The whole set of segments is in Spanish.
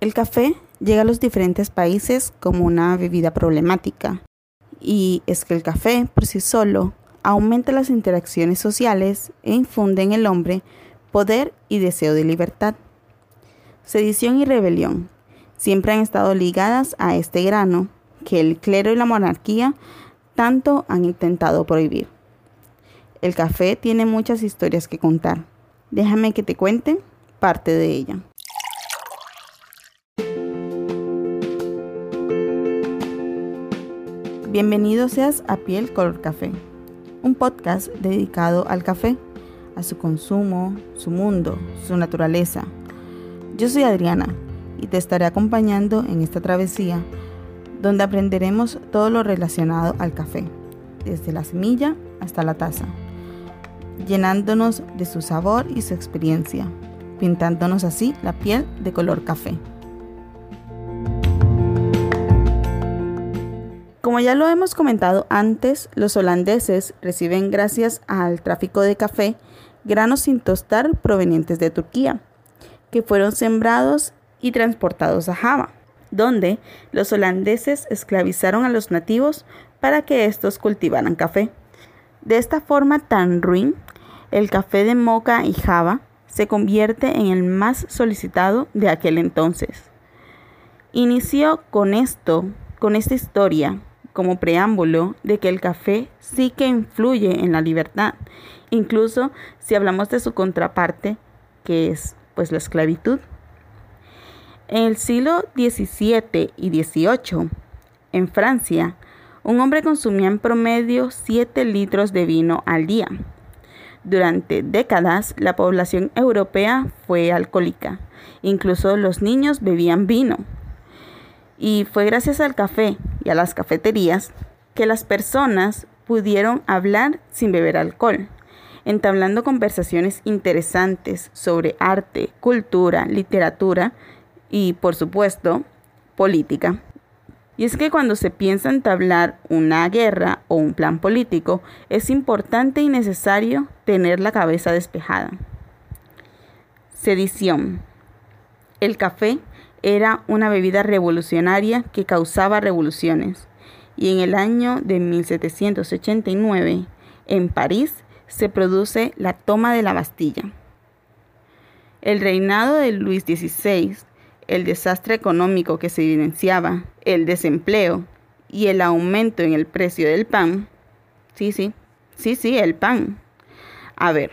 El café llega a los diferentes países como una bebida problemática. Y es que el café por sí solo aumenta las interacciones sociales e infunde en el hombre poder y deseo de libertad. Sedición y rebelión siempre han estado ligadas a este grano que el clero y la monarquía tanto han intentado prohibir. El café tiene muchas historias que contar. Déjame que te cuente parte de ella. Bienvenido seas a Piel Color Café, un podcast dedicado al café, a su consumo, su mundo, su naturaleza. Yo soy Adriana y te estaré acompañando en esta travesía donde aprenderemos todo lo relacionado al café, desde la semilla hasta la taza, llenándonos de su sabor y su experiencia, pintándonos así la piel de color café. Como ya lo hemos comentado antes, los holandeses reciben gracias al tráfico de café granos sin tostar provenientes de Turquía, que fueron sembrados y transportados a Java donde los holandeses esclavizaron a los nativos para que estos cultivaran café. De esta forma tan ruin, el café de Moca y Java se convierte en el más solicitado de aquel entonces. Inició con esto, con esta historia, como preámbulo de que el café sí que influye en la libertad, incluso si hablamos de su contraparte, que es pues la esclavitud. En el siglo XVII y XVIII, en Francia, un hombre consumía en promedio 7 litros de vino al día. Durante décadas, la población europea fue alcohólica. Incluso los niños bebían vino. Y fue gracias al café y a las cafeterías que las personas pudieron hablar sin beber alcohol, entablando conversaciones interesantes sobre arte, cultura, literatura y, por supuesto, política. Y es que cuando se piensa entablar una guerra o un plan político, es importante y necesario tener la cabeza despejada. Sedición. El café era una bebida revolucionaria que causaba revoluciones. Y en el año de 1789, en París, se produce la toma de la Bastilla. El reinado de Luis XVI el desastre económico que se evidenciaba, el desempleo y el aumento en el precio del pan. Sí, sí, sí, sí, el pan. A ver,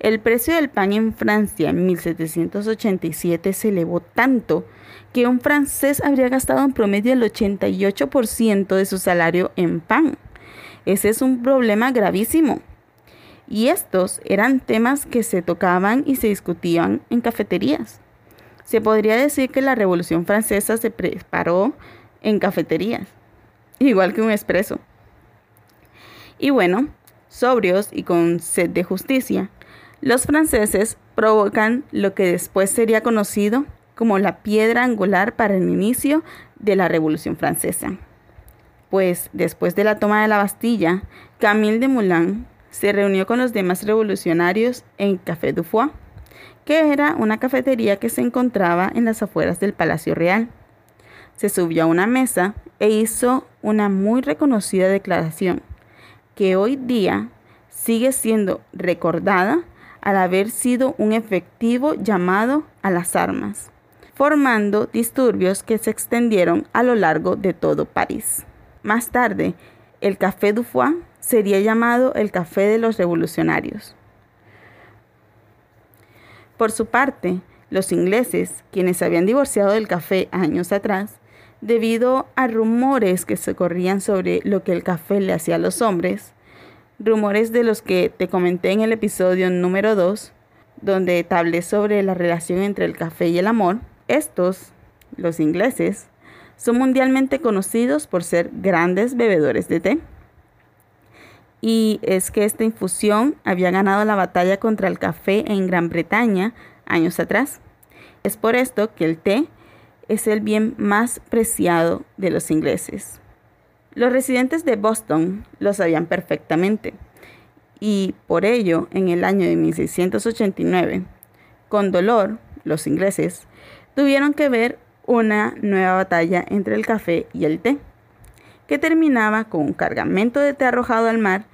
el precio del pan en Francia en 1787 se elevó tanto que un francés habría gastado en promedio el 88% de su salario en pan. Ese es un problema gravísimo. Y estos eran temas que se tocaban y se discutían en cafeterías. Se podría decir que la Revolución Francesa se preparó en cafeterías, igual que un expreso. Y bueno, sobrios y con sed de justicia, los franceses provocan lo que después sería conocido como la piedra angular para el inicio de la Revolución Francesa. Pues después de la toma de la Bastilla, Camille de Moulin se reunió con los demás revolucionarios en Café du Foix que era una cafetería que se encontraba en las afueras del Palacio Real. Se subió a una mesa e hizo una muy reconocida declaración, que hoy día sigue siendo recordada al haber sido un efectivo llamado a las armas, formando disturbios que se extendieron a lo largo de todo París. Más tarde, el Café du Foix sería llamado el Café de los Revolucionarios. Por su parte, los ingleses, quienes habían divorciado del café años atrás, debido a rumores que se corrían sobre lo que el café le hacía a los hombres, rumores de los que te comenté en el episodio número 2, donde hablé sobre la relación entre el café y el amor, estos, los ingleses, son mundialmente conocidos por ser grandes bebedores de té y es que esta infusión había ganado la batalla contra el café en Gran Bretaña años atrás. Es por esto que el té es el bien más preciado de los ingleses. Los residentes de Boston lo sabían perfectamente y por ello en el año de 1689, con dolor, los ingleses tuvieron que ver una nueva batalla entre el café y el té, que terminaba con un cargamento de té arrojado al mar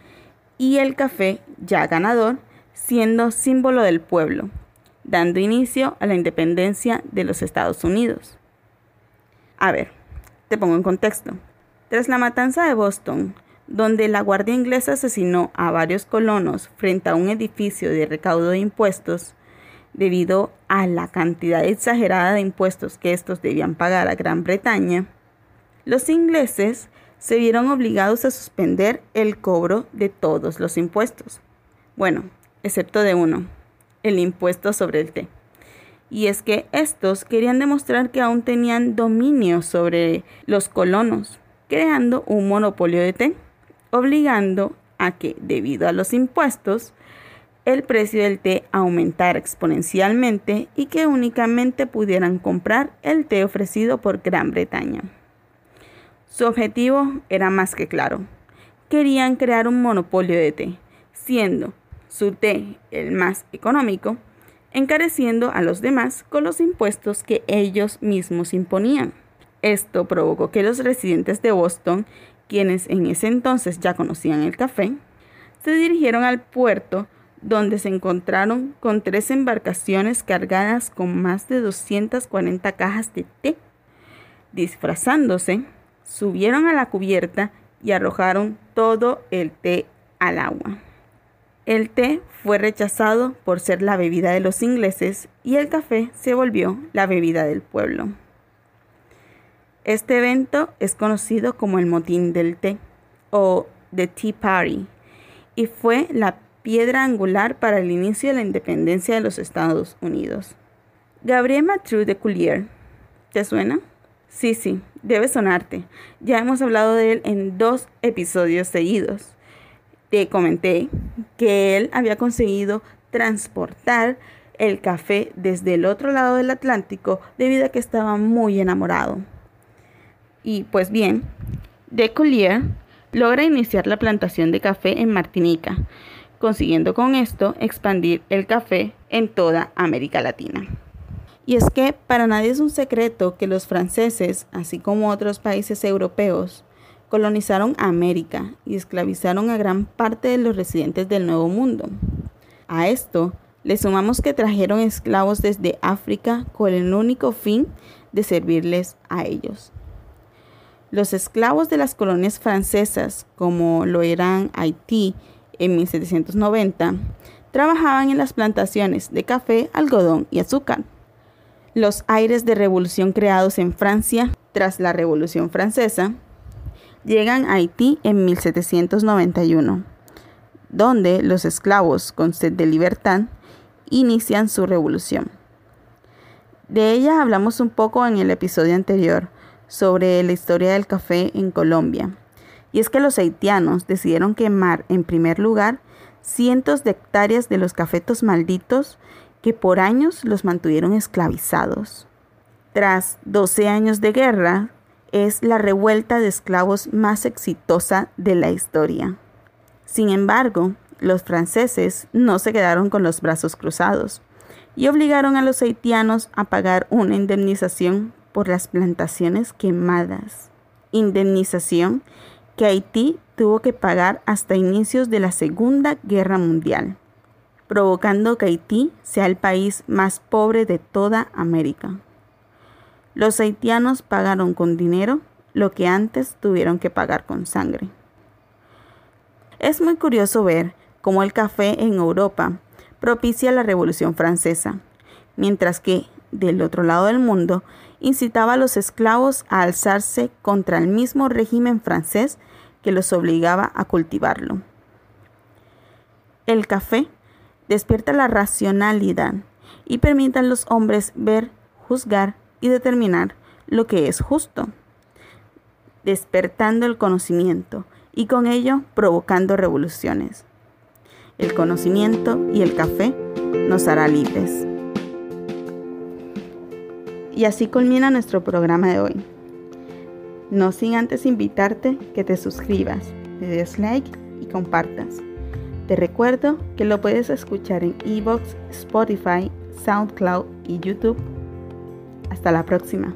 y el café, ya ganador, siendo símbolo del pueblo, dando inicio a la independencia de los Estados Unidos. A ver, te pongo en contexto. Tras la matanza de Boston, donde la Guardia Inglesa asesinó a varios colonos frente a un edificio de recaudo de impuestos, debido a la cantidad exagerada de impuestos que estos debían pagar a Gran Bretaña, los ingleses se vieron obligados a suspender el cobro de todos los impuestos. Bueno, excepto de uno, el impuesto sobre el té. Y es que estos querían demostrar que aún tenían dominio sobre los colonos, creando un monopolio de té, obligando a que, debido a los impuestos, el precio del té aumentara exponencialmente y que únicamente pudieran comprar el té ofrecido por Gran Bretaña. Su objetivo era más que claro. Querían crear un monopolio de té, siendo su té el más económico, encareciendo a los demás con los impuestos que ellos mismos imponían. Esto provocó que los residentes de Boston, quienes en ese entonces ya conocían el café, se dirigieron al puerto donde se encontraron con tres embarcaciones cargadas con más de 240 cajas de té. Disfrazándose, subieron a la cubierta y arrojaron todo el té al agua. El té fue rechazado por ser la bebida de los ingleses y el café se volvió la bebida del pueblo. Este evento es conocido como el motín del té o The Tea Party y fue la piedra angular para el inicio de la independencia de los Estados Unidos. Gabriel Mathieu de Coulier, ¿te suena? Sí, sí, debe sonarte. Ya hemos hablado de él en dos episodios seguidos. Te comenté que él había conseguido transportar el café desde el otro lado del Atlántico debido a que estaba muy enamorado. Y pues bien, de Coulier logra iniciar la plantación de café en Martinica, consiguiendo con esto expandir el café en toda América Latina. Y es que para nadie es un secreto que los franceses, así como otros países europeos, colonizaron América y esclavizaron a gran parte de los residentes del Nuevo Mundo. A esto le sumamos que trajeron esclavos desde África con el único fin de servirles a ellos. Los esclavos de las colonias francesas, como lo eran Haití en 1790, trabajaban en las plantaciones de café, algodón y azúcar. Los aires de revolución creados en Francia tras la Revolución Francesa llegan a Haití en 1791, donde los esclavos con sed de libertad inician su revolución. De ella hablamos un poco en el episodio anterior sobre la historia del café en Colombia y es que los haitianos decidieron quemar en primer lugar cientos de hectáreas de los cafetos malditos que por años los mantuvieron esclavizados. Tras 12 años de guerra, es la revuelta de esclavos más exitosa de la historia. Sin embargo, los franceses no se quedaron con los brazos cruzados y obligaron a los haitianos a pagar una indemnización por las plantaciones quemadas. Indemnización que Haití tuvo que pagar hasta inicios de la Segunda Guerra Mundial, provocando que Haití sea el país más pobre de toda América. Los haitianos pagaron con dinero lo que antes tuvieron que pagar con sangre. Es muy curioso ver cómo el café en Europa propicia la Revolución Francesa, mientras que, del otro lado del mundo, incitaba a los esclavos a alzarse contra el mismo régimen francés que los obligaba a cultivarlo. El café despierta la racionalidad y permite a los hombres ver, juzgar y determinar lo que es justo, despertando el conocimiento y con ello provocando revoluciones. El conocimiento y el café nos hará libres. Y así culmina nuestro programa de hoy. No sin antes invitarte que te suscribas, le des like y compartas. Te recuerdo que lo puedes escuchar en Evox, Spotify, SoundCloud y YouTube. Hasta la próxima.